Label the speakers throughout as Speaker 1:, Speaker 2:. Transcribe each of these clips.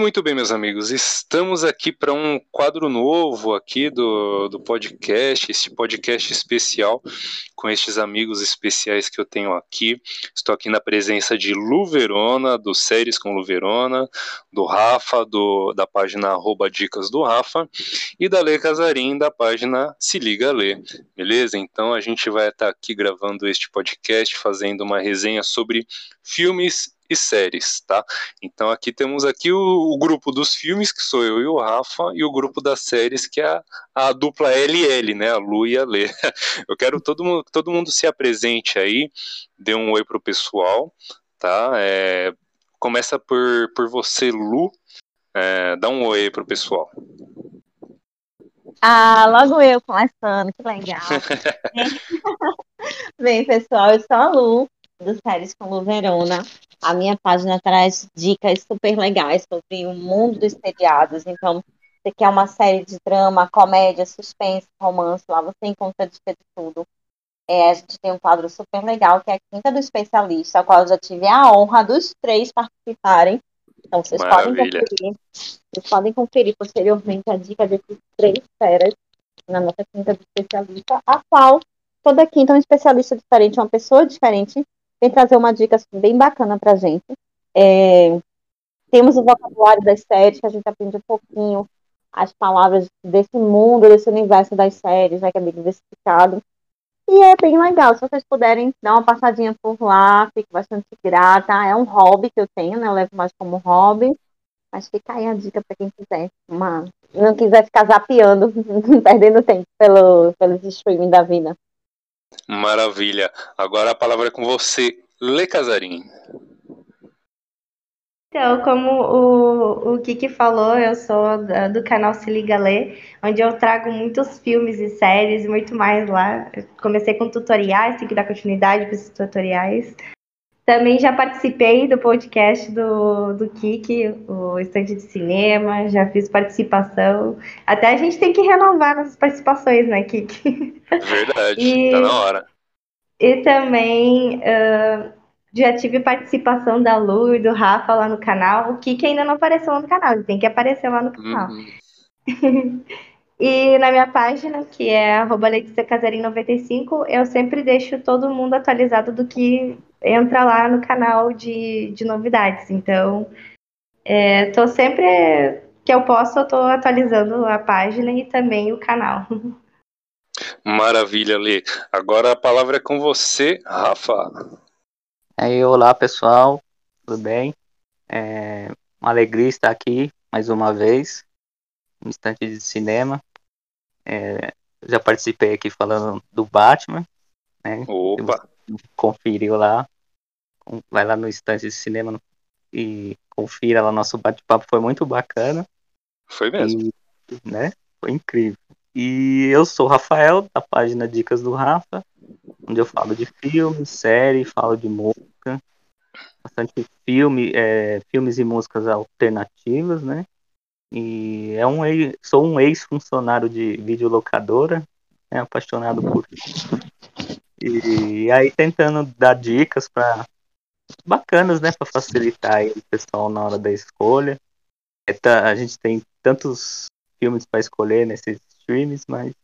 Speaker 1: Muito bem, meus amigos, estamos aqui para um quadro novo aqui do, do podcast, este podcast especial com estes amigos especiais que eu tenho aqui. Estou aqui na presença de Lu Verona, do Séries com Lu Verona, do Rafa, do, da página arroba Dicas do Rafa, e da Lê Casarim, da página Se Liga Lê. Beleza? Então a gente vai estar aqui gravando este podcast, fazendo uma resenha sobre filmes e séries, tá? Então aqui temos aqui o, o, grupo dos filmes, que sou eu e o Rafa, e o grupo das séries, que é a, a dupla LL, né? A Lu e a Lê. Eu quero todo mundo, todo mundo se apresente aí, dê um oi pro pessoal, tá? É, começa por, por você, Lu. É, dá um oi pro pessoal.
Speaker 2: Ah, logo eu começando, que legal. Bem, pessoal, eu sou a Lu, do Séries com Lu Verona. A minha página traz dicas super legais sobre o mundo dos seriados. Então, você quer uma série de drama, comédia, suspense, romance, lá você encontra de tudo. É, a gente tem um quadro super legal, que é a Quinta do Especialista, ao qual eu já tive a honra dos três participarem. Então, vocês Maravilha. podem conferir. Vocês podem conferir posteriormente a dica desses três feras na nossa Quinta do Especialista, a qual toda quinta um especialista diferente, uma pessoa diferente, vem trazer uma dica bem bacana pra gente. É, temos o vocabulário das séries, que a gente aprende um pouquinho as palavras desse mundo, desse universo das séries, né, que é bem diversificado. E é bem legal, se vocês puderem dar uma passadinha por lá, fico bastante grata. É um hobby que eu tenho, né? Eu levo mais como hobby. Mas fica aí a dica para quem quiser. Uma... Não quiser ficar zapeando, perdendo tempo pelo, pelos streaming da vida.
Speaker 1: Maravilha. Agora a palavra é com você, Lê Casarim.
Speaker 3: Então, como o, o Kiki falou, eu sou do canal Se Liga Lê, onde eu trago muitos filmes e séries e muito mais lá. Eu comecei com tutoriais, tenho que dar continuidade para esses tutoriais. Também já participei do podcast do, do Kiki, o Estante de Cinema, já fiz participação. Até a gente tem que renovar nossas participações, né, Kiki?
Speaker 1: Verdade, e, tá na hora.
Speaker 3: E também uh, já tive participação da Lu e do Rafa lá no canal. O Kiki ainda não apareceu lá no canal, ele tem que aparecer lá no canal. Uhum. e na minha página, que é LeticiaCasarim95, eu sempre deixo todo mundo atualizado do que entra lá no canal de, de novidades. Então, é, tô sempre que eu posso, eu tô atualizando a página e também o canal.
Speaker 1: Maravilha, Lê. Agora a palavra é com você, Rafa.
Speaker 4: Aí, olá pessoal, tudo bem? É uma alegria estar aqui mais uma vez, no instante de cinema. É, já participei aqui falando do Batman, né?
Speaker 1: Opa!
Speaker 4: Conferiu lá, vai lá no instante de cinema e confira lá nosso bate-papo, foi muito bacana.
Speaker 1: Foi mesmo.
Speaker 4: E, né? Foi incrível. E eu sou o Rafael, da página Dicas do Rafa, onde eu falo de filmes, série, falo de música bastante filme, é, filmes e músicas alternativas, né? E é um sou um ex-funcionário de videolocadora, né, apaixonado por e aí tentando dar dicas para bacanas, né, para facilitar o pessoal na hora da escolha. É, tá, a gente tem tantos filmes para escolher nesses streams, mas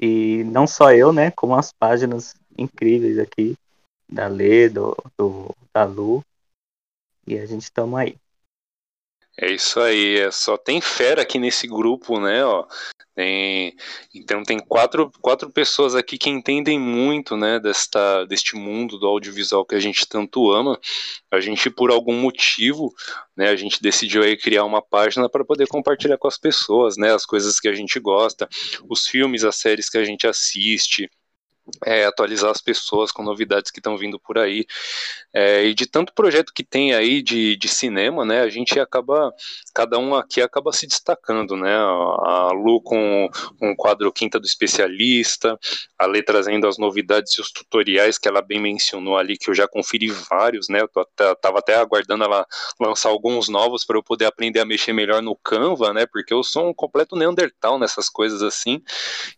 Speaker 4: e não só eu, né, como as páginas incríveis aqui da Lê, do, do, da Lu. E a gente toma aí.
Speaker 1: É isso aí, é só tem fera aqui nesse grupo, né? Ó. Tem, então tem quatro, quatro pessoas aqui que entendem muito, né, desta, deste mundo do audiovisual que a gente tanto ama. A gente, por algum motivo, né, a gente decidiu aí criar uma página para poder compartilhar com as pessoas, né, as coisas que a gente gosta, os filmes, as séries que a gente assiste, é, atualizar as pessoas com novidades que estão vindo por aí. É, e de tanto projeto que tem aí de, de cinema, né, a gente acaba, cada um aqui acaba se destacando, né, a Lu com, o quadro Quinta do Especialista, a Lê trazendo as novidades e os tutoriais que ela bem mencionou ali, que eu já conferi vários, né, eu tô tava até aguardando ela lançar alguns novos para eu poder aprender a mexer melhor no Canva, né, porque eu sou um completo neandertal nessas coisas assim,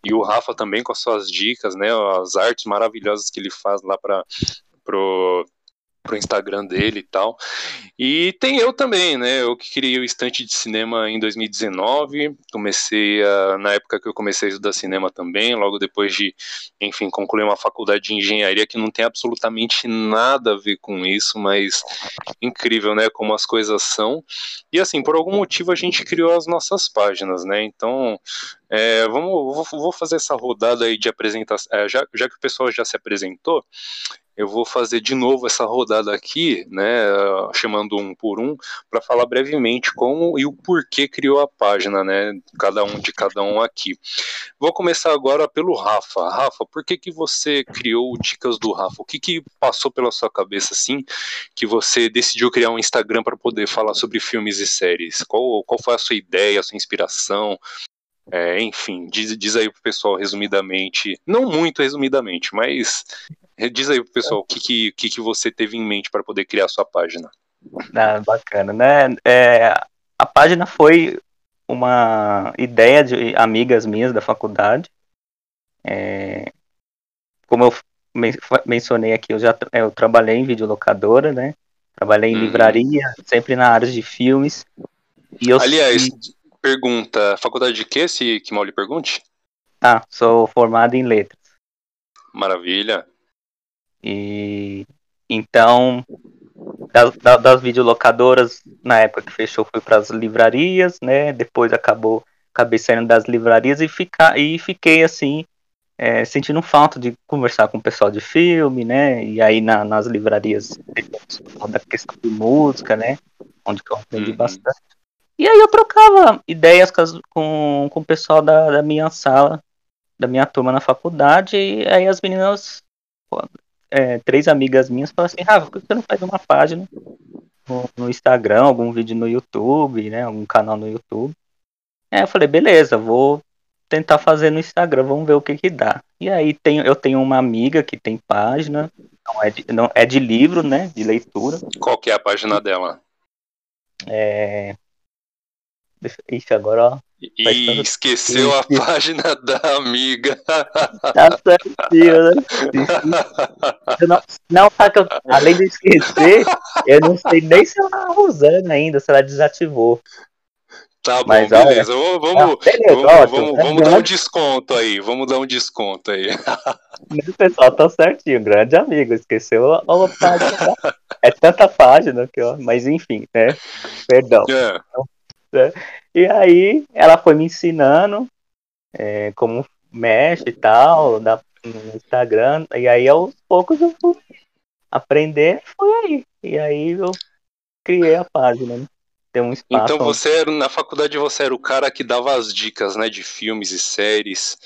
Speaker 1: e o Rafa também com as suas dicas, né, as artes maravilhosas que ele faz lá para pro pro Instagram dele e tal. E tem eu também, né? Eu que criei o estante de cinema em 2019. Comecei a, na época que eu comecei a estudar cinema também, logo depois de, enfim, concluir uma faculdade de engenharia que não tem absolutamente nada a ver com isso, mas incrível, né? Como as coisas são. E assim, por algum motivo a gente criou as nossas páginas, né? Então, é, vamos, vou, fazer essa rodada aí de apresentação. É, já, já que o pessoal já se apresentou, eu vou fazer de novo essa rodada aqui, né, chamando um por um, para falar brevemente como e o porquê criou a página, né, cada um de cada um aqui. Vou começar agora pelo Rafa. Rafa, por que que você criou Dicas do Rafa? O que que passou pela sua cabeça assim que você decidiu criar um Instagram para poder falar sobre filmes e séries? Qual, qual foi a sua ideia, a sua inspiração? É, enfim, diz, diz aí pro pessoal resumidamente, não muito resumidamente, mas Diz aí pro pessoal o que, que, que você teve em mente para poder criar a sua página.
Speaker 4: Ah, bacana, né? É, a página foi uma ideia de amigas minhas da faculdade. É, como eu mencionei aqui, eu já eu trabalhei em videolocadora, né? Trabalhei em hum. livraria, sempre na área de filmes.
Speaker 1: E Aliás, pergunta, faculdade de quê, se que mal lhe pergunte?
Speaker 4: Ah, sou formado em letras.
Speaker 1: Maravilha.
Speaker 4: E então, das, das videolocadoras, na época que fechou, foi para as livrarias, né? Depois acabou, acabei saindo das livrarias e, ficar, e fiquei assim, é, sentindo falta de conversar com o pessoal de filme, né? E aí na, nas livrarias da questão de música, né? Onde eu aprendi uhum. bastante. E aí eu trocava ideias com, com o pessoal da, da minha sala, da minha turma na faculdade, e aí as meninas é, três amigas minhas falaram assim, Rafa, por que você não faz uma página no, no, Instagram, algum vídeo no YouTube, né? Algum canal no YouTube. Aí eu falei, beleza, vou tentar fazer no Instagram, vamos ver o que que dá. E aí tem, eu tenho uma amiga que tem página, não é de, não, é de livro, né? De leitura.
Speaker 1: Qual que é a página dela?
Speaker 4: É. Ixi, agora, ó.
Speaker 1: E esqueceu a página da amiga.
Speaker 4: Tá certinho, né? Não, não que eu, além de esquecer, eu não sei nem se ela tá usando ainda, se ela desativou.
Speaker 1: Tá bom, Mas, beleza. Olha, vamos, beleza, vamos, ótimo, vamos, vamos dar um desconto aí. Vamos dar um desconto aí.
Speaker 4: O pessoal tá certinho, grande amigo. Esqueceu a, a página. É tanta página que, ó. Mas enfim, né? Perdão. É. Então, né? E aí ela foi me ensinando é, como mexe e tal, da, no Instagram. E aí aos poucos eu fui aprender, foi aí. E aí eu criei a página, né? Tem um espaço.
Speaker 1: Então você era, na faculdade você era o cara que dava as dicas, né, de filmes e séries.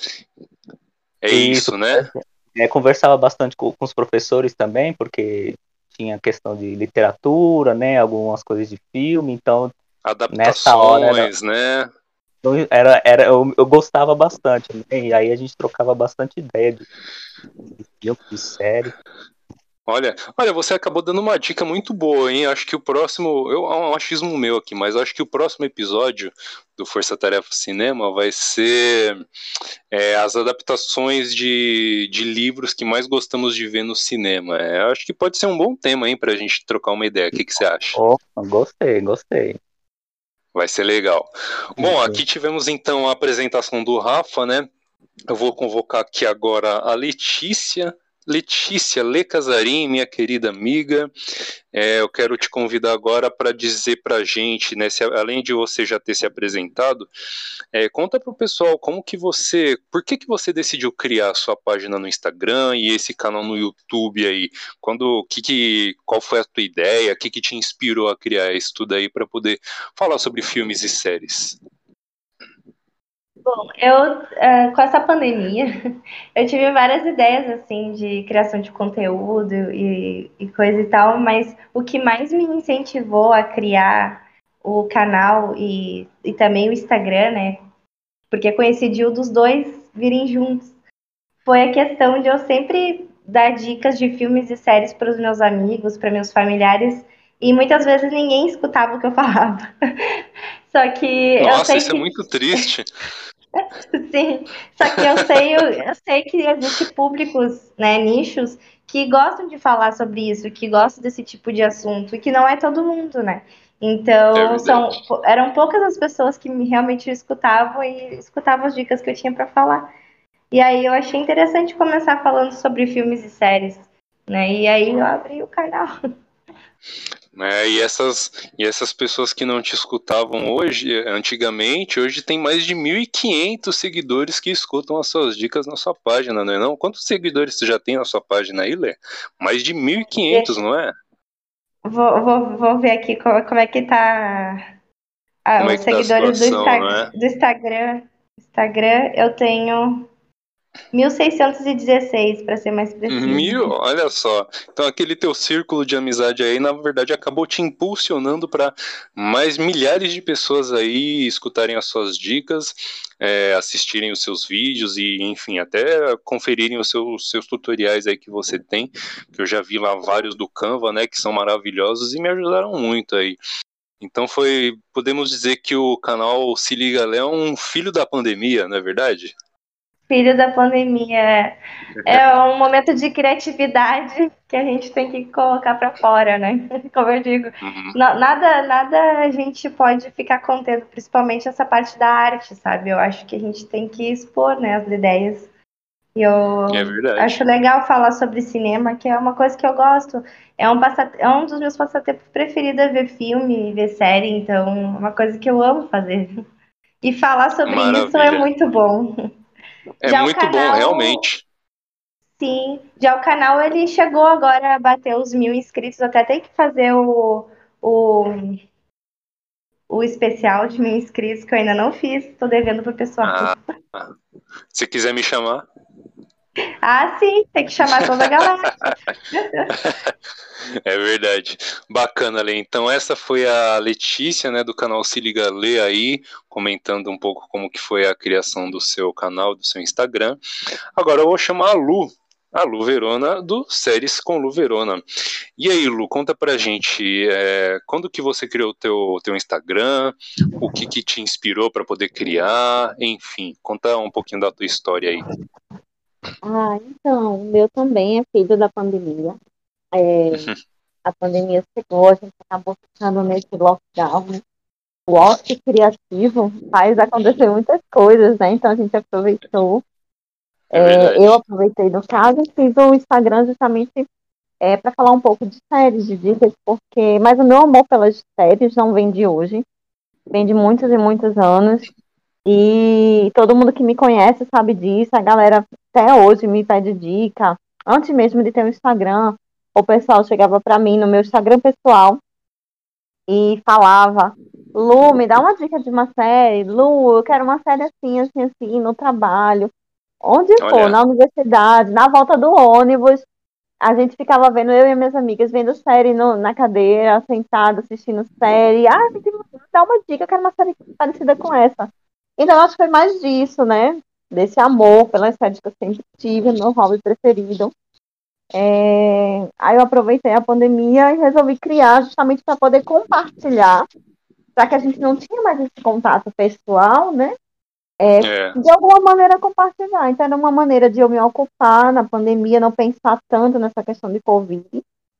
Speaker 1: É isso, isso né?
Speaker 4: É, conversava bastante com, com os professores também, porque tinha questão de literatura, né, algumas coisas de filme, então
Speaker 1: Adaptações, hora, né?
Speaker 4: Era, era, eu, eu gostava bastante, né? E aí a gente trocava bastante ideia de, de filme, de série.
Speaker 1: Olha, olha, você acabou dando uma dica muito boa, hein? Acho que o próximo, eu é um achismo meu aqui, mas acho que o próximo episódio do Força Tarefa Cinema vai ser é, as adaptações de, de livros que mais gostamos de ver no cinema. É, acho que pode ser um bom tema, hein, pra gente trocar uma ideia. O que, que você acha?
Speaker 4: Oh, gostei, gostei.
Speaker 1: Vai ser legal. Bom, aqui tivemos então a apresentação do Rafa, né? Eu vou convocar aqui agora a Letícia Letícia Le Casarim, minha querida amiga, é, eu quero te convidar agora para dizer para a gente, né, se, além de você já ter se apresentado, é, conta para o pessoal como que você, por que que você decidiu criar a sua página no Instagram e esse canal no YouTube aí? Quando, que, que qual foi a tua ideia? O que que te inspirou a criar isso tudo aí para poder falar sobre filmes e séries?
Speaker 3: Bom, eu, uh, com essa pandemia, eu tive várias ideias, assim, de criação de conteúdo e, e coisa e tal, mas o que mais me incentivou a criar o canal e, e também o Instagram, né, porque coincidiu dos dois virem juntos, foi a questão de eu sempre dar dicas de filmes e séries para os meus amigos, para meus familiares, e muitas vezes ninguém escutava o que eu falava. Só que
Speaker 1: Nossa,
Speaker 3: eu sei
Speaker 1: isso é
Speaker 3: que...
Speaker 1: é muito triste.
Speaker 3: Sim, só que eu sei, eu, eu sei que existe públicos, né, nichos, que gostam de falar sobre isso, que gostam desse tipo de assunto, e que não é todo mundo, né? Então, é são, eram poucas as pessoas que realmente escutavam e escutavam as dicas que eu tinha para falar. E aí eu achei interessante começar falando sobre filmes e séries, né? E aí eu abri o canal.
Speaker 1: É, e, essas, e essas pessoas que não te escutavam hoje, antigamente, hoje tem mais de 1.500 seguidores que escutam as suas dicas na sua página, não é não? Quantos seguidores você já tem na sua página aí, Lê? Mais de 1.500, não é?
Speaker 3: Vou, vou, vou ver aqui como, como é que tá ah, os é tá seguidores situação, do, Insta, né? do Instagram. Instagram, eu tenho 1616, para ser mais preciso.
Speaker 1: Mil? Olha só. Então, aquele teu círculo de amizade aí, na verdade, acabou te impulsionando para mais milhares de pessoas aí escutarem as suas dicas, é, assistirem os seus vídeos e, enfim, até conferirem os seus, seus tutoriais aí que você tem, que eu já vi lá vários do Canva, né, que são maravilhosos e me ajudaram muito aí. Então foi, podemos dizer que o canal Se Liga Lé é um filho da pandemia, não é verdade?
Speaker 3: Filho da pandemia. É um momento de criatividade que a gente tem que colocar para fora, né? Como eu digo, uhum. nada, nada a gente pode ficar contendo, principalmente essa parte da arte, sabe? Eu acho que a gente tem que expor, né, as ideias. E eu é acho legal falar sobre cinema, que é uma coisa que eu gosto. É um, passat... é um dos meus passatempos preferidos é ver filme, ver série, então é uma coisa que eu amo fazer. E falar sobre Maravilha. isso é muito bom.
Speaker 1: É já muito canal, bom, realmente.
Speaker 3: Sim, já o canal ele chegou agora a bater os mil inscritos, até tem que fazer o, o, o especial de mil inscritos que eu ainda não fiz, tô devendo pro pessoal.
Speaker 1: Ah, se quiser me chamar.
Speaker 3: Ah, sim, tem que chamar toda a galera.
Speaker 1: é verdade. Bacana, Lê. Então essa foi a Letícia, né, do canal Se Liga Lê aí, comentando um pouco como que foi a criação do seu canal, do seu Instagram. Agora eu vou chamar a Lu, a Lu Verona do Séries com Lu Verona. E aí, Lu, conta pra gente, é, quando que você criou o teu, teu Instagram, o que que te inspirou para poder criar, enfim, conta um pouquinho da tua história aí.
Speaker 2: Ah, então, o meu também é filho da pandemia. É, a pandemia chegou, a gente acabou ficando nesse lockdown. O ócio criativo faz acontecer muitas coisas, né? Então a gente aproveitou. É é, eu aproveitei no caso e fiz o Instagram justamente é, para falar um pouco de séries, de dicas, porque. Mas o meu amor pelas séries não vem de hoje, vem de muitos e muitos anos. E todo mundo que me conhece sabe disso. A galera até hoje me pede dica. Antes mesmo de ter um Instagram, o pessoal chegava para mim no meu Instagram pessoal e falava: Lu, me dá uma dica de uma série. Lu, eu quero uma série assim, assim, assim, no trabalho. Onde Olha. for, na universidade, na volta do ônibus. A gente ficava vendo, eu e minhas amigas, vendo série no, na cadeira, sentada, assistindo série. Ah, me dá uma dica, eu quero uma série parecida com essa. Então, acho que foi mais disso, né? Desse amor pela séries que eu sempre tive, meu hobby preferido. É... Aí eu aproveitei a pandemia e resolvi criar justamente para poder compartilhar, já que a gente não tinha mais esse contato pessoal, né? É, é. De alguma maneira compartilhar. Então era uma maneira de eu me ocupar na pandemia, não pensar tanto nessa questão de Covid,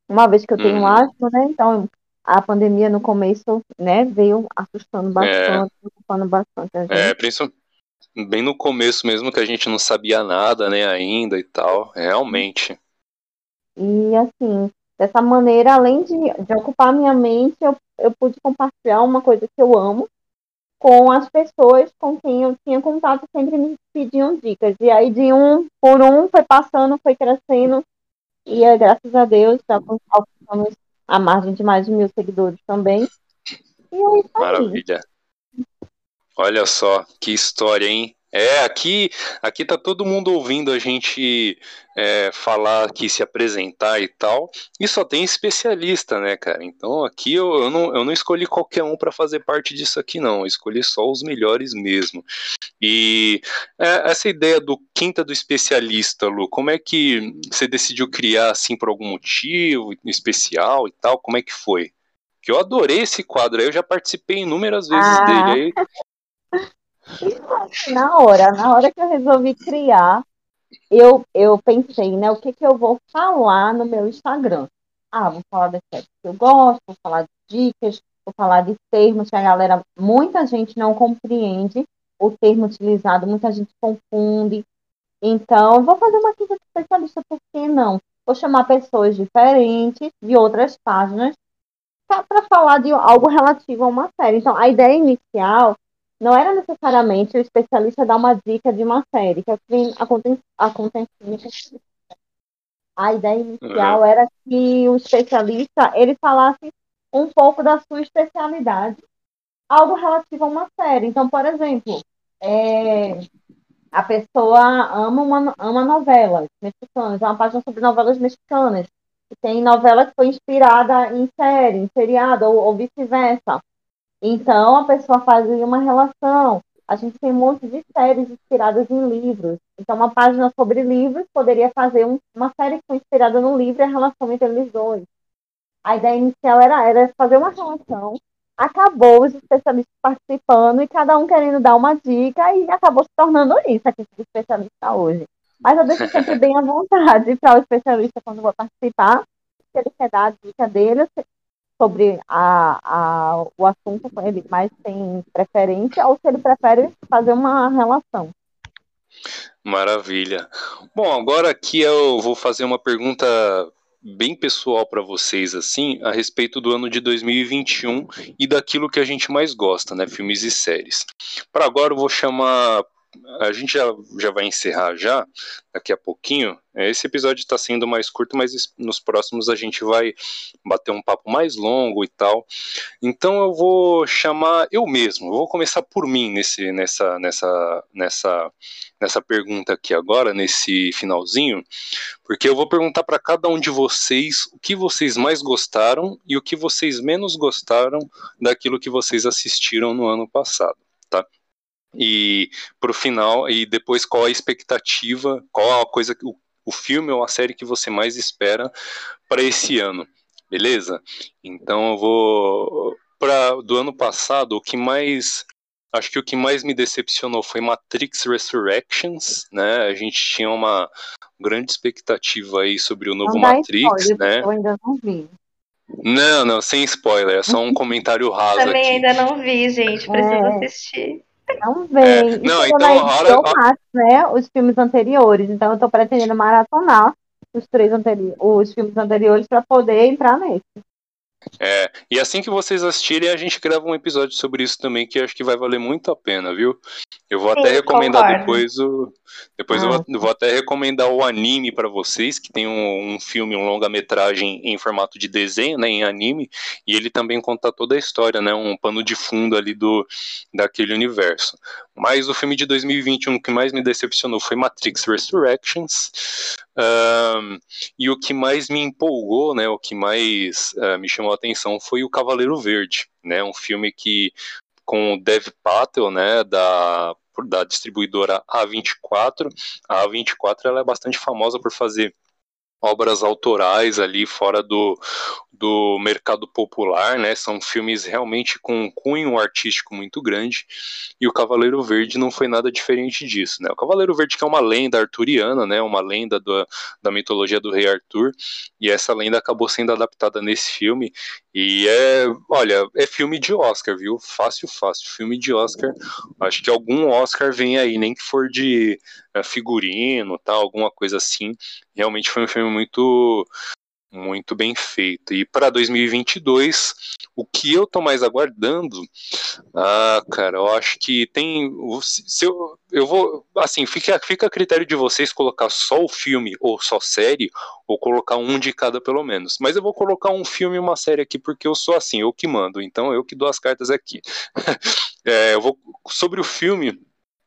Speaker 2: uma vez que eu tenho uhum. asma, né? Então a pandemia no começo, né, veio assustando bastante, é. preocupando bastante a gente.
Speaker 1: É, principalmente bem no começo mesmo que a gente não sabia nada, né, ainda e tal, realmente.
Speaker 2: E assim, dessa maneira, além de, de ocupar minha mente, eu, eu pude compartilhar uma coisa que eu amo com as pessoas com quem eu tinha contato, sempre me pediam dicas. E aí, de um por um, foi passando, foi crescendo, e é, graças a Deus, já alcançamos a margem de mais de mil seguidores também. É isso
Speaker 1: Maravilha. Olha só, que história, hein? É, aqui, aqui tá todo mundo ouvindo a gente é, falar aqui, se apresentar e tal, e só tem especialista, né, cara? Então aqui eu, eu, não, eu não escolhi qualquer um para fazer parte disso aqui, não. Eu escolhi só os melhores mesmo. E é, essa ideia do quinta do especialista, Lu, como é que você decidiu criar assim por algum motivo especial e tal? Como é que foi? Que eu adorei esse quadro, eu já participei inúmeras vezes ah. dele. Aí
Speaker 2: Na hora, na hora que eu resolvi criar, eu, eu pensei, né, o que, que eu vou falar no meu Instagram? Ah, vou falar das séries que eu gosto, vou falar de dicas, vou falar de termos que a galera, muita gente não compreende o termo utilizado, muita gente confunde. Então, vou fazer uma crítica especialista, por que não? Vou chamar pessoas diferentes de outras páginas para falar de algo relativo a uma série. Então, a ideia inicial não era necessariamente o especialista dar uma dica de uma série, que acontece, acontece a ideia inicial uhum. era que o especialista ele falasse um pouco da sua especialidade, algo relativo a uma série. Então, por exemplo, é, a pessoa ama uma ama novelas mexicanas, é uma página sobre novelas mexicanas. Tem novela que foi inspirada em série, em seriado, ou, ou vice-versa. Então, a pessoa fazia uma relação. A gente tem um monte de séries inspiradas em livros. Então, uma página sobre livros poderia fazer um, uma série que foi inspirada no livro e a relação entre eles dois. A ideia inicial era, era fazer uma relação. Acabou os especialistas participando e cada um querendo dar uma dica e acabou se tornando isso aqui do especialista hoje. Mas eu deixo sempre bem à vontade para o especialista quando vou participar, se ele quer dar a dica dele, sobre a, a, o assunto ele mais tem preferência ou se ele prefere fazer uma relação.
Speaker 1: Maravilha. Bom, agora aqui eu vou fazer uma pergunta bem pessoal para vocês assim a respeito do ano de 2021 e daquilo que a gente mais gosta, né, filmes e séries. Para agora eu vou chamar a gente já, já vai encerrar já, daqui a pouquinho. Esse episódio está sendo mais curto, mas nos próximos a gente vai bater um papo mais longo e tal. Então eu vou chamar eu mesmo, eu vou começar por mim nesse, nessa, nessa, nessa, nessa pergunta aqui agora, nesse finalzinho, porque eu vou perguntar para cada um de vocês o que vocês mais gostaram e o que vocês menos gostaram daquilo que vocês assistiram no ano passado, tá? E pro final e depois qual a expectativa, qual a coisa o, o filme ou a série que você mais espera para esse ano, beleza? Então eu vou para do ano passado o que mais acho que o que mais me decepcionou foi Matrix Resurrections, né? A gente tinha uma grande expectativa aí sobre o novo não Matrix, spoiler, né?
Speaker 2: Eu ainda não vi.
Speaker 1: Não, não, sem spoiler, é só um comentário raso
Speaker 3: Também
Speaker 1: aqui.
Speaker 3: ainda não vi, gente, preciso é. assistir.
Speaker 2: Não vem. É,
Speaker 1: não, então, hora,
Speaker 2: hora... né, os filmes anteriores. Então eu tô pretendendo maratonar os três anteriores, os filmes anteriores para poder entrar nesse.
Speaker 1: É, e assim que vocês assistirem, a gente grava um episódio sobre isso também, que acho que vai valer muito a pena, viu? Eu vou Sim, até recomendar concordo. depois o. Depois ah. eu, vou, eu, vou, até recomendar o anime para vocês, que tem um, um filme, um longa-metragem em formato de desenho, né? Em anime, e ele também conta toda a história, né? Um pano de fundo ali do daquele universo. Mas o filme de 2021 que mais me decepcionou foi Matrix Resurrections. Um, e o que mais me empolgou, né, o que mais uh, me chamou a atenção foi o Cavaleiro Verde, né, um filme que com o Dev Patel, né, da da distribuidora A24. A A24 ela é bastante famosa por fazer obras autorais ali fora do, do mercado popular, né? São filmes realmente com um cunho artístico muito grande. E o Cavaleiro Verde não foi nada diferente disso, né? O Cavaleiro Verde que é uma lenda arturiana, né? Uma lenda do, da mitologia do rei Arthur. E essa lenda acabou sendo adaptada nesse filme. E é, olha, é filme de Oscar, viu? Fácil, fácil. Filme de Oscar. Acho que algum Oscar vem aí, nem que for de é, figurino, tal, alguma coisa assim. Realmente foi um filme muito muito bem feito. E para 2022, o que eu tô mais aguardando, ah, cara, eu acho que tem, se eu, eu vou, assim, fica, fica a critério de vocês colocar só o filme ou só série, ou colocar um de cada pelo menos. Mas eu vou colocar um filme e uma série aqui porque eu sou assim, eu que mando, então eu que dou as cartas aqui. é, eu vou sobre o filme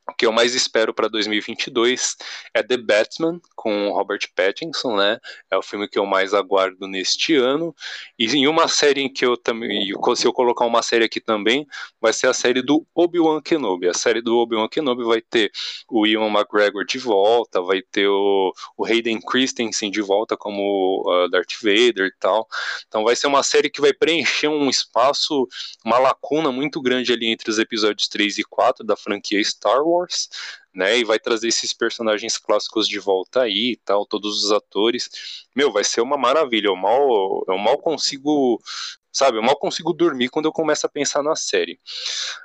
Speaker 1: o que eu mais espero para 2022 é The Batman com Robert Pattinson, né? É o filme que eu mais aguardo neste ano. E em uma série em que eu também, se eu colocar uma série aqui também, vai ser a série do Obi-Wan Kenobi. A série do Obi-Wan Kenobi vai ter o Ian McGregor de volta, vai ter o, o Hayden Christensen de volta como uh, Darth Vader e tal. Então vai ser uma série que vai preencher um espaço, uma lacuna muito grande ali entre os episódios 3 e 4 da franquia Star Wars Wars, né? E vai trazer esses personagens clássicos de volta aí e tal, todos os atores. Meu, vai ser uma maravilha. Eu mal, eu mal consigo, sabe? Eu mal consigo dormir quando eu começo a pensar na série.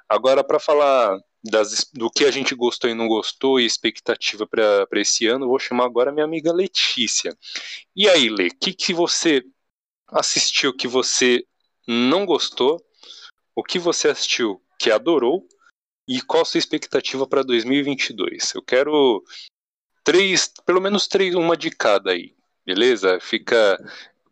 Speaker 1: Agora, para falar das, do que a gente gostou e não gostou e expectativa para esse ano, vou chamar agora minha amiga Letícia. E aí, Lê, o que, que você assistiu que você não gostou? O que você assistiu que adorou e qual a sua expectativa para 2022? Eu quero três, pelo menos três, uma de cada aí, beleza? Fica,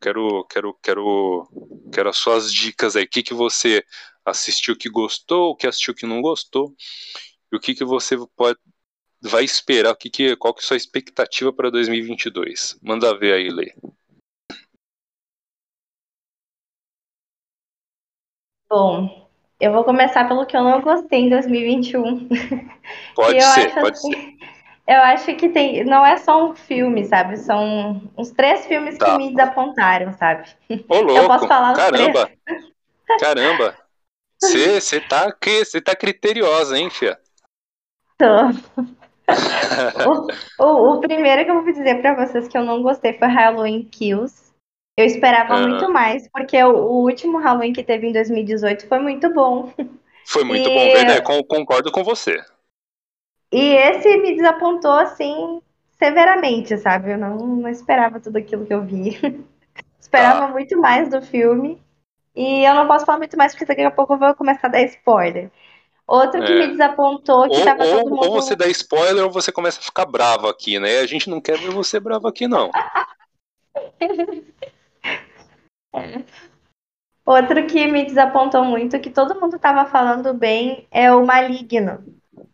Speaker 1: quero, quero, quero, quero as suas dicas aí. O que que você assistiu que gostou, o que assistiu que não gostou e o que que você pode vai esperar, o que que, qual que é a sua expectativa para 2022? Manda ver aí, Lê.
Speaker 3: Bom, eu vou começar pelo que eu não gostei em 2021.
Speaker 1: Pode ser, pode assim, ser.
Speaker 3: Eu acho que tem, não é só um filme, sabe? São uns três filmes tá. que me desapontaram, sabe?
Speaker 1: Ô, louco. Eu posso falar Caramba. Caramba. Você tá, que, tá criteriosa, hein, Fia?
Speaker 3: Tô. o, o, o, primeiro que eu vou dizer para vocês que eu não gostei foi Halloween Kills. Eu esperava muito mais, porque o, o, último Halloween que teve em 2018 foi muito bom.
Speaker 1: Foi muito e... bom, verdade. Concordo com você.
Speaker 3: E esse me desapontou, assim, severamente, sabe? Eu não, não esperava tudo aquilo que eu vi. esperava ah. muito mais do filme. E eu não posso falar muito mais, porque daqui a pouco eu vou começar a dar spoiler. Outro que é. me desapontou, que
Speaker 1: ou,
Speaker 3: tava
Speaker 1: ou,
Speaker 3: todo mundo...
Speaker 1: Ou você dá spoiler ou você começa a ficar bravo aqui, né? A gente não quer ver você bravo aqui, não.
Speaker 3: Outro que me desapontou muito, que todo mundo estava falando bem, é o Maligno.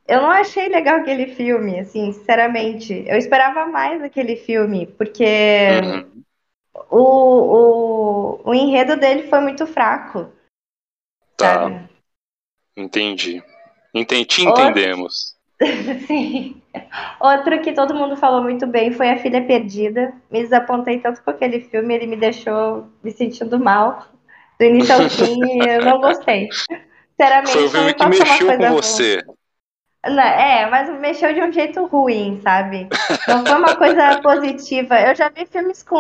Speaker 3: Eu não achei legal aquele filme, assim, sinceramente. Eu esperava mais aquele filme, porque uhum. o, o, o enredo dele foi muito fraco.
Speaker 1: Tá. Sabe? Entendi. Entendi. Te entendemos.
Speaker 3: Sim. Outro que todo mundo falou muito bem foi A Filha Perdida. Me desapontei tanto com aquele filme, ele me deixou me sentindo mal. Do início ao fim, eu não gostei. Sinceramente,
Speaker 1: foi o filme que mexeu com você.
Speaker 3: Não, é, mas mexeu de um jeito ruim, sabe? Não foi uma coisa positiva. Eu já vi filmes com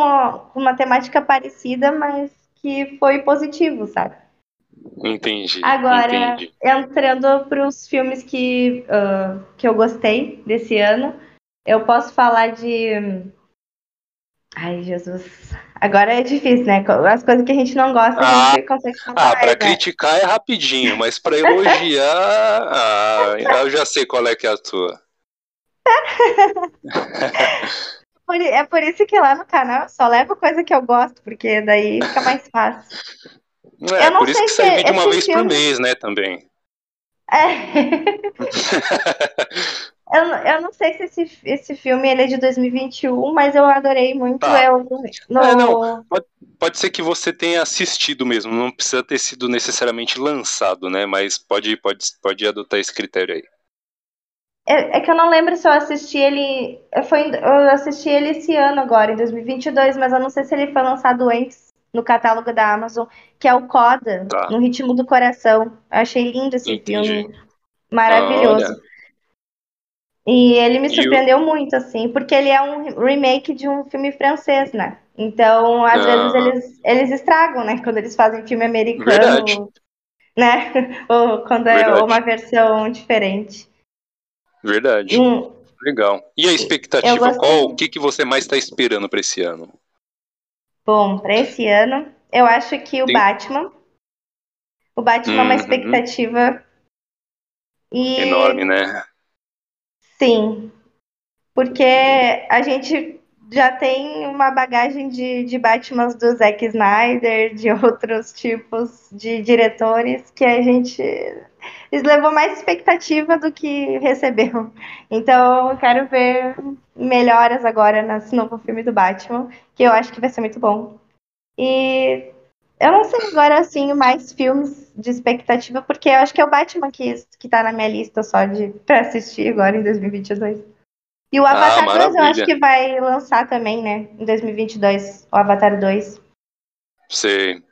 Speaker 3: uma temática parecida, mas que foi positivo, sabe?
Speaker 1: Entendi.
Speaker 3: Agora,
Speaker 1: entendi.
Speaker 3: entrando para os filmes que, uh, que eu gostei desse ano, eu posso falar de. Ai, Jesus. Agora é difícil, né? As coisas que a gente não gosta, ah, a gente consegue
Speaker 1: falar. Ah, para né? criticar é rapidinho, mas para elogiar, ah, eu já sei qual é que é a tua.
Speaker 3: é por isso que lá no canal eu só levo coisa que eu gosto, porque daí fica mais fácil.
Speaker 1: É, por isso que sai vídeo uma vez filme... por mês, né, também.
Speaker 3: É. eu, eu não sei se esse, esse filme ele é de 2021, mas eu adorei muito. Tá. Eu, no...
Speaker 1: é, não, pode, pode ser que você tenha assistido mesmo, não precisa ter sido necessariamente lançado, né? Mas pode, pode, pode adotar esse critério aí.
Speaker 3: É, é, que eu não lembro se eu assisti ele. Foi, eu assisti ele esse ano agora, em 2022, mas eu não sei se ele foi lançado antes no catálogo da Amazon, que é o Coda, tá. no ritmo do coração. Eu achei lindo esse Entendi. filme. Maravilhoso. Ah, e ele me surpreendeu muito, assim, porque ele é um remake de um filme francês, né? Então, às vezes, eles, eles estragam, né? Quando eles fazem filme americano, Verdade. né? Ou quando é Verdade. é uma versão diferente.
Speaker 1: Verdade. Hum. Legal. E a expectativa? Qual, o que, que você mais está esperando para esse ano?
Speaker 3: Bom, para esse ano, eu acho que o Tem... Batman. O Batman é uma uhum. expectativa.
Speaker 1: E... Enorme, né?
Speaker 3: Sim. Porque a gente já tem uma bagagem de, de Batmans do Zack Snyder, de outros tipos de diretores que a gente eles levou mais expectativa do que recebeu. Então, eu quero ver melhoras agora nesse novo filme do Batman, que eu acho que vai ser muito bom. E eu não sei agora, assim, mais filmes de expectativa, porque eu acho que é o Batman que, que tá na minha lista só de pra assistir agora em 2022. E o ah, Avatar ah, 2 eu acho que vai lançar também, né? Em 2022, o Avatar 2.
Speaker 1: Sei.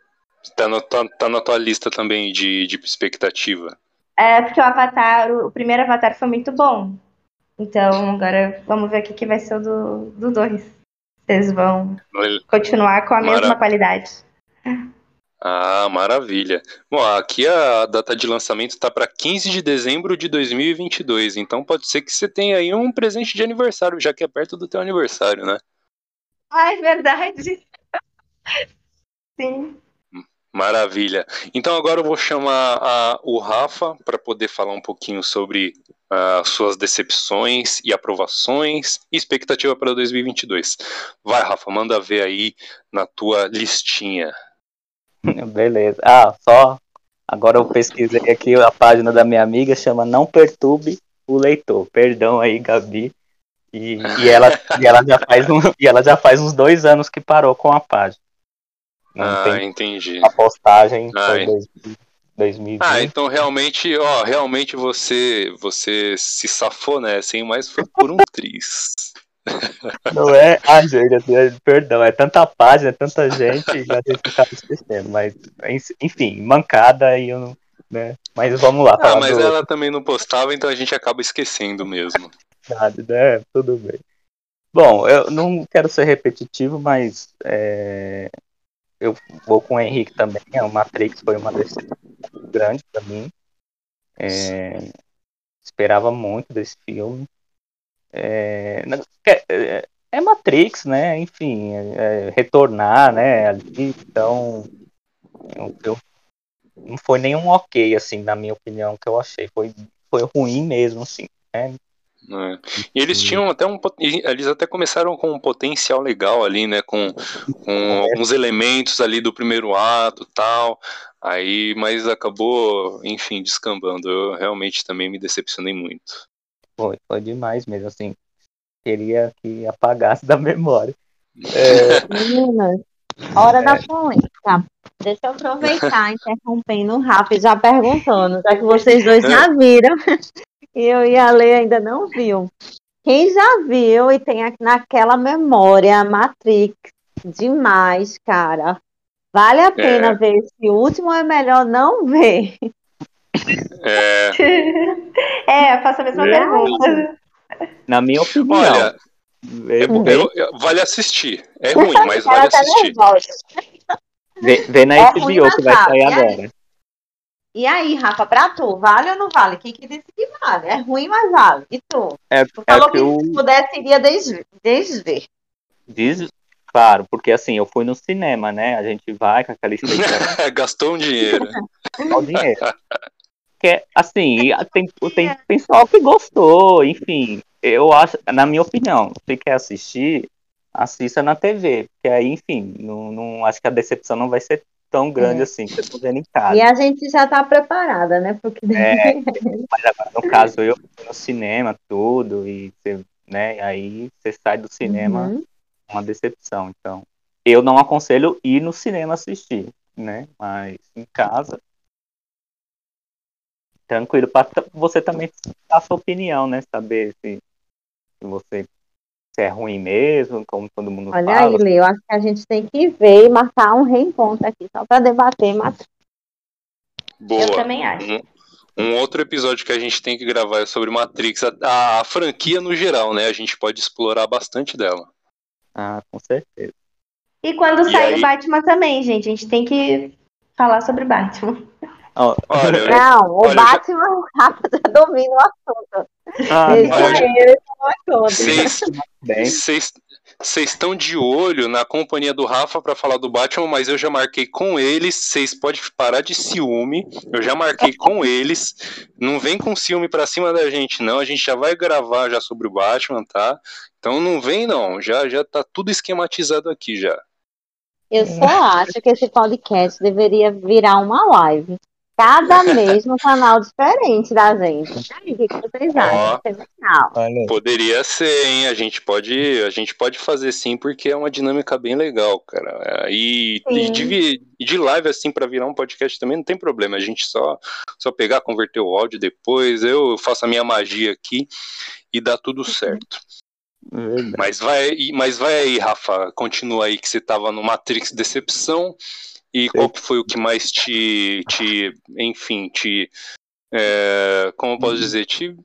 Speaker 1: Tá, no, tá, tá na tua lista também de, de expectativa.
Speaker 3: É, porque o Avatar, o primeiro Avatar foi muito bom. Então, agora vamos ver o que, que vai ser o do 2. Do Vocês vão continuar com a Mara... mesma qualidade.
Speaker 1: Ah, maravilha. Bom, aqui a data de lançamento está para 15 de dezembro de 2022, então pode ser que você tenha aí um presente de aniversário, já que é perto do teu aniversário, né?
Speaker 3: Ah, é verdade. Sim.
Speaker 1: Maravilha. Então agora eu vou chamar a, o Rafa para poder falar um pouquinho sobre uh, suas decepções e aprovações e expectativa para 2022. Vai, Rafa, manda ver aí na tua listinha.
Speaker 4: Beleza. Ah, só agora eu pesquisei aqui a página da minha amiga, chama Não Perturbe o Leitor. Perdão aí, Gabi. E, e, ela, e, ela já faz um, e ela já faz uns dois anos que parou com a página.
Speaker 1: Não ah, entendi.
Speaker 4: A postagem ah, foi 2020.
Speaker 1: Ah, então realmente, ó, realmente você você se safou, né? Sem mais foi por um tris.
Speaker 4: Não é? Ah, gente, é, perdão, é tanta página, é tanta gente, a gente acaba esquecendo, mas enfim, mancada e eu não. Né? Mas vamos lá.
Speaker 1: Ah, mas ela outro. também não postava, então a gente acaba esquecendo mesmo.
Speaker 4: né? Tudo bem. Bom, eu não quero ser repetitivo, mas é, eu vou com o Henrique também. É, o Matrix foi uma decisão grande para mim. É, esperava muito desse filme. É, é, é Matrix, né? Enfim, é, é retornar, né? Ali, então, eu, não foi nenhum ok, assim, na minha opinião, que eu achei. Foi, foi ruim mesmo, assim. Né?
Speaker 1: É. E eles tinham até um. Eles até começaram com um potencial legal ali, né? Com, com alguns elementos ali do primeiro ato tal. Aí, mas acabou, enfim, descambando. Eu realmente também me decepcionei muito.
Speaker 4: Foi, foi demais mesmo, assim. Queria que apagasse da memória. É...
Speaker 2: Meninas, hora é... da polêmica. Deixa eu aproveitar, interrompendo rápido, já perguntando, já que vocês dois já viram eu e a Lei ainda não viu. Quem já viu e tem naquela memória Matrix, demais, cara. Vale a pena é. ver. Esse último é melhor não ver.
Speaker 1: É,
Speaker 3: é faço a mesma é. pergunta.
Speaker 4: Na minha opinião.
Speaker 1: Olha, eu, eu, eu, vale assistir. É ruim, mas vale assistir.
Speaker 4: Vê, vê na HBO que vai sair agora.
Speaker 2: E aí, Rafa, pra tu, vale ou não vale? Quem que disse que vale? É ruim, mas vale. E tu?
Speaker 4: É,
Speaker 2: tu é falou que, eu... se pudesse, iria desver. desver.
Speaker 4: Diz, claro, porque assim, eu fui no cinema, né? A gente vai com aquela
Speaker 1: expectativa. Gastou um dinheiro.
Speaker 4: Gastou dinheiro. que, assim, tem, tem pessoal que gostou, enfim. Eu acho, na minha opinião, se quer assistir, assista na TV. Porque aí, enfim, não, não, acho que a decepção não vai ser tão grande é. assim que eu tô vendo em casa.
Speaker 2: E a gente já tá preparada, né? Porque...
Speaker 4: É, mas agora, no caso, eu no cinema, tudo, e você, né, aí você sai do cinema uhum. uma decepção. Então, eu não aconselho ir no cinema assistir, né? Mas em casa, tranquilo, para você também dar sua opinião, né? Saber se, se você se é ruim mesmo, como todo mundo
Speaker 2: Olha
Speaker 4: fala.
Speaker 2: Olha aí, eu acho que a gente tem que ver e marcar um reencontro aqui, só para debater, mas...
Speaker 1: Boa.
Speaker 3: Eu também acho.
Speaker 1: Um, um, outro episódio que a gente tem que gravar é sobre Matrix, a, a franquia no geral, né? A gente pode explorar bastante dela.
Speaker 4: Ah, com certeza.
Speaker 3: E quando e sair aí... Batman também, gente, a gente tem que falar sobre Batman.
Speaker 2: Olha, não, o olha, Batman já... Rafa já domina o assunto. Ah,
Speaker 1: vocês estão de olho na companhia do Rafa para falar do Batman, mas eu já marquei com eles. Vocês podem parar de ciúme. Eu já marquei com eles. Não vem com ciúme para cima da gente, não. A gente já vai gravar já sobre o Batman, tá? Então não vem, não. Já, já tá tudo esquematizado aqui já.
Speaker 2: Eu só acho que esse podcast deveria virar uma live Cada mês no canal diferente da gente. Aí, o que, vocês acham?
Speaker 1: Oh, poderia ser, hein? A gente pode, a gente pode fazer sim, porque é uma dinâmica bem legal, cara. E, e de, de, live assim para virar um podcast também não tem problema. A gente só só pegar, converter o áudio depois. Eu faço a minha magia aqui e dá tudo uhum. certo. Mas vai, mas vai aí, Rafa. Continua aí que você tava no Matrix Decepção. E qual que foi o que mais te, te enfim, te, é, como eu posso dizer, te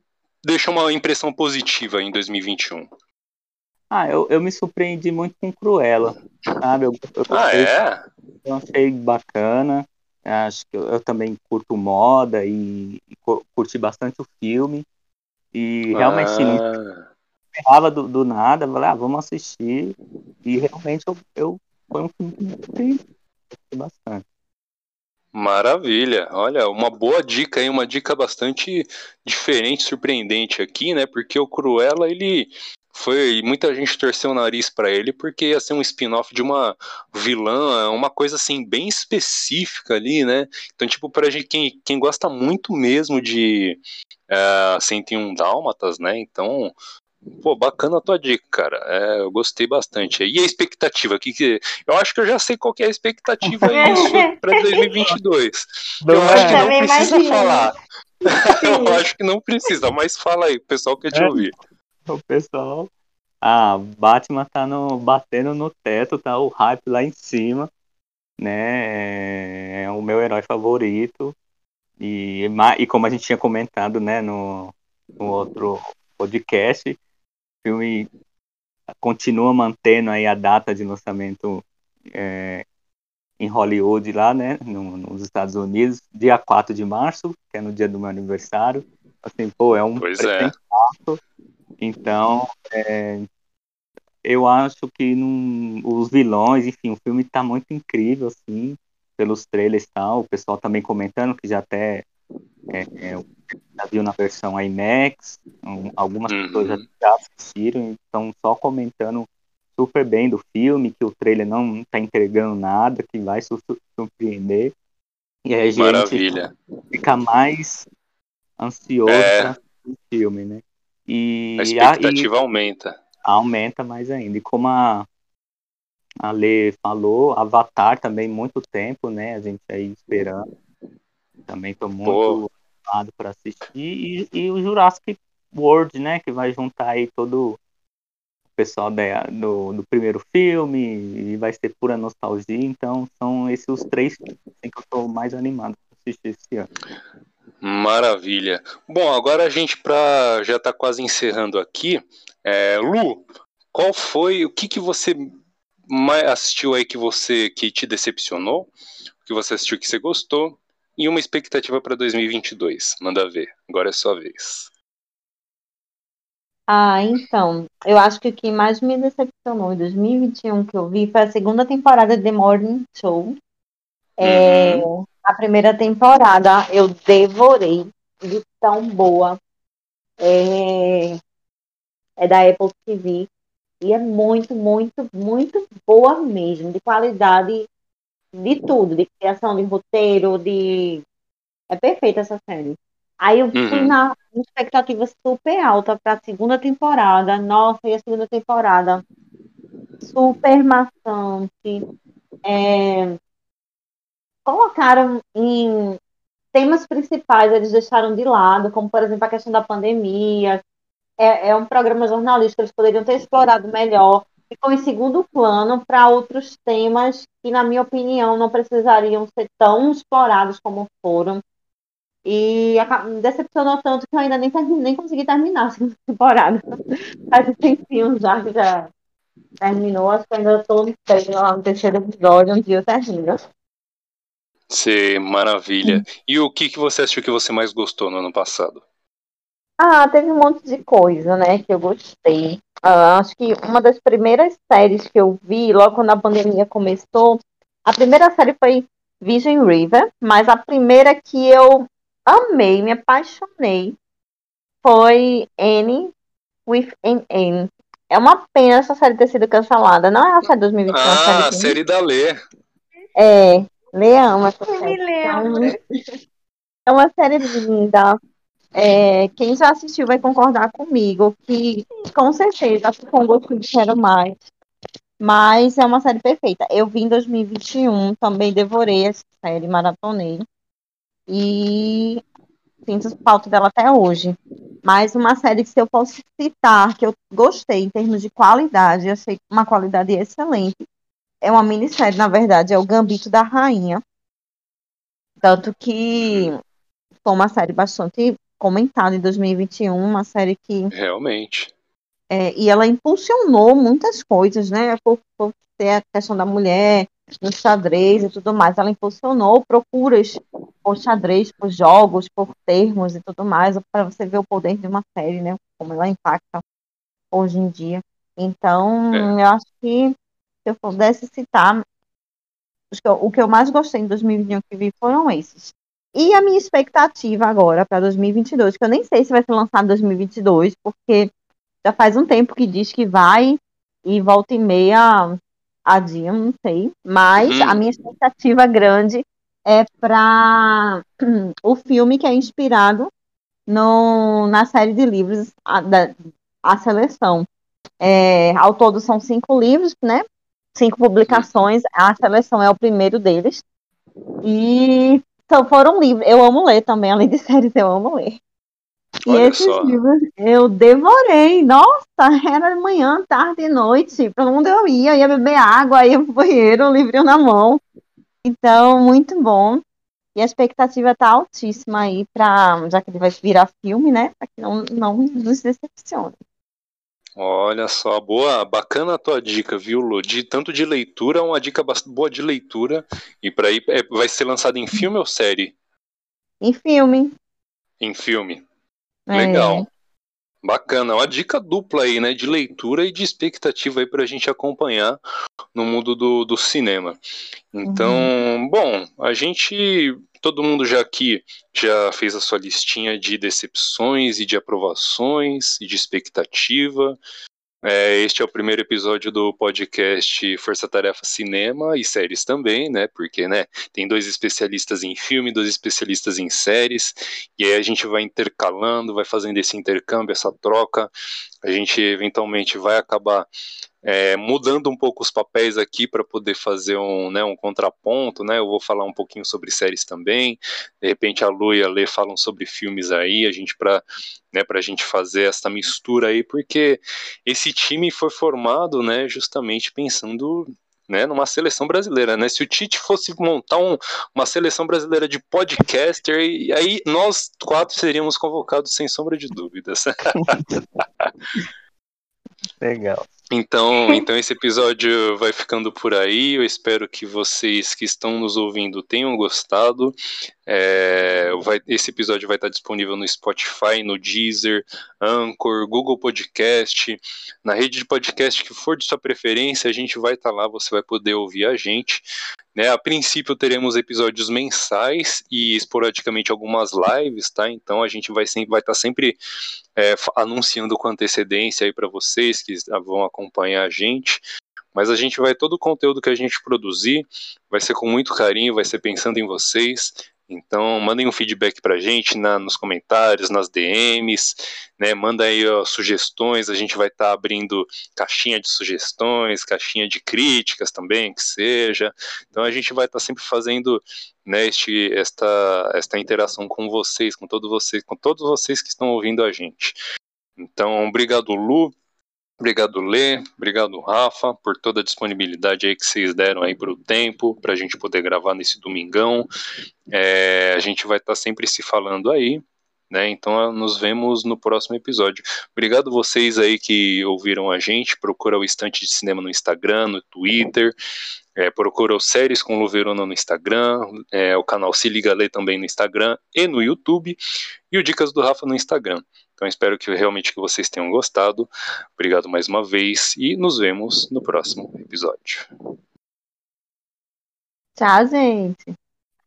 Speaker 1: deixou uma impressão positiva em 2021?
Speaker 4: Ah, eu, eu me surpreendi muito com Cruella, sabe? Eu, eu
Speaker 1: ah, achei, é?
Speaker 4: Eu achei bacana, acho que eu, eu também curto moda e, e, curti bastante o filme. E realmente ah. esperava do, do nada, falei, ah, vamos assistir. E realmente eu, eu foi um filme que me bastante.
Speaker 1: Maravilha, olha, uma boa dica aí, uma dica bastante diferente, surpreendente aqui, né? Porque o Cruella, ele foi, muita gente torceu o nariz para ele porque ia ser um spin-off de uma vilã, uma coisa assim bem específica ali, né? Então, tipo, para gente quem, quem gosta muito mesmo de uh, eh, 101 Dálmatas, né? Então, Pô, bacana a tua dica, cara. É, eu gostei bastante. E a expectativa? Que, que, eu acho que eu já sei qual é a expectativa para 2022. Não eu é. acho que não precisa imagino. falar. eu acho que não precisa, mas fala aí, o pessoal quer te é. ouvir.
Speaker 4: O pessoal. Ah, Batman tá no, batendo no teto, tá o hype lá em cima, né? É o meu herói favorito. E, e como a gente tinha comentado, né, no, no outro podcast, filme continua mantendo aí a data de lançamento é, em Hollywood lá, né, no, nos Estados Unidos, dia 4 de março, que é no dia do meu aniversário. Assim, pô, é um
Speaker 1: pois é.
Speaker 4: Então, é, eu acho que os vilões, enfim, o filme está muito incrível, assim, pelos trailers e tal. O pessoal também comentando que já até é, é, já viu na versão IMAX, algumas uhum. pessoas já assistiram, estão só comentando super bem do filme, que o trailer não está entregando nada, que vai surpreender. E aí a gente
Speaker 1: Maravilha.
Speaker 4: fica mais ansioso é... para o filme, né?
Speaker 1: E a expectativa e, aumenta.
Speaker 4: Aumenta mais ainda. E como a, a Lê falou, Avatar também muito tempo, né? A gente aí esperando. Também tô muito Pô animado para assistir. E, e, o Jurassic World, né? Que vai juntar aí todo o pessoal da, do, do primeiro filme e vai ser pura nostalgia. Então, são esses os três que eu tô mais animado para assistir esse ano.
Speaker 1: Maravilha. Bom, agora a gente pra, já está quase encerrando aqui. É, Lu, qual foi o que, que você mais assistiu aí que você que te decepcionou? O que você assistiu que você gostou? E uma expectativa para 2022. Manda ver. Agora é sua vez.
Speaker 2: Ah, então, eu acho que o que mais me decepcionou em 2021 que eu vi foi a segunda temporada de The Morning Show. É, uhum. A primeira temporada eu devorei de tão boa. É, é da Apple TV. E é muito, muito, muito boa mesmo, de qualidade de tudo, de criação de roteiro, de. É perfeita essa série. Aí eu fui uhum. na expectativa super alta para a segunda temporada. Nossa, e a segunda temporada super maçante. É... Colocaram em temas principais, eles deixaram de lado, como por exemplo a questão da pandemia. É, é um programa jornalístico, eles poderiam ter explorado melhor ficou em segundo plano para outros temas que, na minha opinião, não precisariam ser tão explorados como foram. E decepcionou tanto que eu ainda nem, nem consegui terminar a segunda temporada. Faz um tempinho já que já terminou, acho que ainda estou no terceiro episódio, um dia eu termino.
Speaker 1: Sim, maravilha. E o que, que você achou que você mais gostou no ano passado?
Speaker 2: Ah, teve um monte de coisa, né, que eu gostei. Uh, acho que uma das primeiras séries que eu vi, logo quando a pandemia começou, a primeira série foi Vision River, mas a primeira que eu amei, me apaixonei, foi Annie with an N. É uma pena essa série ter sido cancelada. Não é a série 2021.
Speaker 1: Ah, a série, série da Lê.
Speaker 2: É, Lê ama essa série. Então, É uma série linda. É, quem já assistiu vai concordar comigo que, com certeza, com gosto de quero mais. Mas é uma série perfeita. Eu vi em 2021, também devorei essa série, maratonei. E sinto falta dela até hoje. Mas uma série que, se eu posso citar, que eu gostei em termos de qualidade, eu achei uma qualidade excelente. É uma minissérie, na verdade, é o Gambito da Rainha. Tanto que foi uma série bastante comentada em 2021, uma série que.
Speaker 1: Realmente.
Speaker 2: É, e ela impulsionou muitas coisas, né? Por, por ter a questão da mulher no xadrez e tudo mais. Ela impulsionou procuras por xadrez, por jogos, por termos e tudo mais, para você ver o poder de uma série, né? Como ela impacta hoje em dia. Então, é. eu acho que se eu pudesse citar, o que eu mais gostei em 2021 que vi foram esses. E a minha expectativa agora para 2022, que eu nem sei se vai ser lançado em 2022, porque já faz um tempo que diz que vai e volta e meia a dia, não sei. Mas uhum. a minha expectativa grande é para o filme que é inspirado no, na série de livros a, da, a seleção. É, ao todo são cinco livros, né? Cinco publicações. A seleção é o primeiro deles. E então, foram livros. Eu amo ler também, além de séries, eu amo ler. E Olha esses só. livros eu devorei. Nossa, era manhã, tarde e noite. Para onde eu ia, ia beber água, ia pro banheiro, um livrinho na mão. Então, muito bom. E a expectativa tá altíssima aí para, já que ele vai virar filme, né? Para que não, não nos decepcione.
Speaker 1: Olha só, boa, bacana a tua dica, viu, Lu? De, tanto de leitura, uma dica boa de leitura. E para aí, é, vai ser lançado em filme ou série?
Speaker 2: Em filme.
Speaker 1: Em filme. É. Legal. Bacana, uma dica dupla aí, né? De leitura e de expectativa aí pra gente acompanhar no mundo do, do cinema. Então, uhum. bom, a gente todo mundo já aqui já fez a sua listinha de decepções e de aprovações e de expectativa. É, este é o primeiro episódio do podcast Força Tarefa Cinema e séries também, né? Porque, né, tem dois especialistas em filme, dois especialistas em séries, e aí a gente vai intercalando, vai fazendo esse intercâmbio, essa troca. A gente eventualmente vai acabar é, mudando um pouco os papéis aqui para poder fazer um, né, um contraponto, né? Eu vou falar um pouquinho sobre séries também. De repente a Lu e a Lê falam sobre filmes aí, a gente para né, a gente fazer essa mistura aí, porque esse time foi formado, né, justamente pensando né, numa seleção brasileira, né? Se o Tite fosse montar um, uma seleção brasileira de podcaster, e aí nós quatro seríamos convocados sem sombra de dúvidas.
Speaker 4: Legal.
Speaker 1: Então, então esse episódio vai ficando por aí. Eu espero que vocês que estão nos ouvindo tenham gostado. É, vai, esse episódio vai estar disponível no Spotify, no Deezer, Anchor, Google Podcast, na rede de podcast que for de sua preferência, a gente vai estar lá, você vai poder ouvir a gente. Né? A princípio teremos episódios mensais e esporadicamente algumas lives, tá? Então a gente vai, sempre, vai estar sempre é, anunciando com antecedência aí para vocês que vão acompanhar a gente. Mas a gente vai, todo o conteúdo que a gente produzir, vai ser com muito carinho, vai ser pensando em vocês. Então, mandem um feedback pra gente na, nos comentários, nas DMs, né? Manda aí ó, sugestões, a gente vai estar tá abrindo caixinha de sugestões, caixinha de críticas também, que seja. Então, a gente vai estar tá sempre fazendo né, este, esta, esta interação com vocês, com todos vocês, com todos vocês que estão ouvindo a gente. Então, obrigado, Lu. Obrigado, Lê. Obrigado, Rafa, por toda a disponibilidade aí que vocês deram aí para o tempo, para a gente poder gravar nesse domingão. É, a gente vai estar tá sempre se falando aí, né? Então nos vemos no próximo episódio. Obrigado vocês aí que ouviram a gente. Procura o Estante de Cinema no Instagram, no Twitter. É, procura o Séries com Luverona no Instagram, é, o canal Se Liga Lê também no Instagram e no YouTube, e o Dicas do Rafa no Instagram. Então espero que realmente que vocês tenham gostado. Obrigado mais uma vez e nos vemos no próximo episódio.
Speaker 2: Tchau, gente.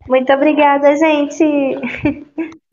Speaker 3: Muito obrigada, gente.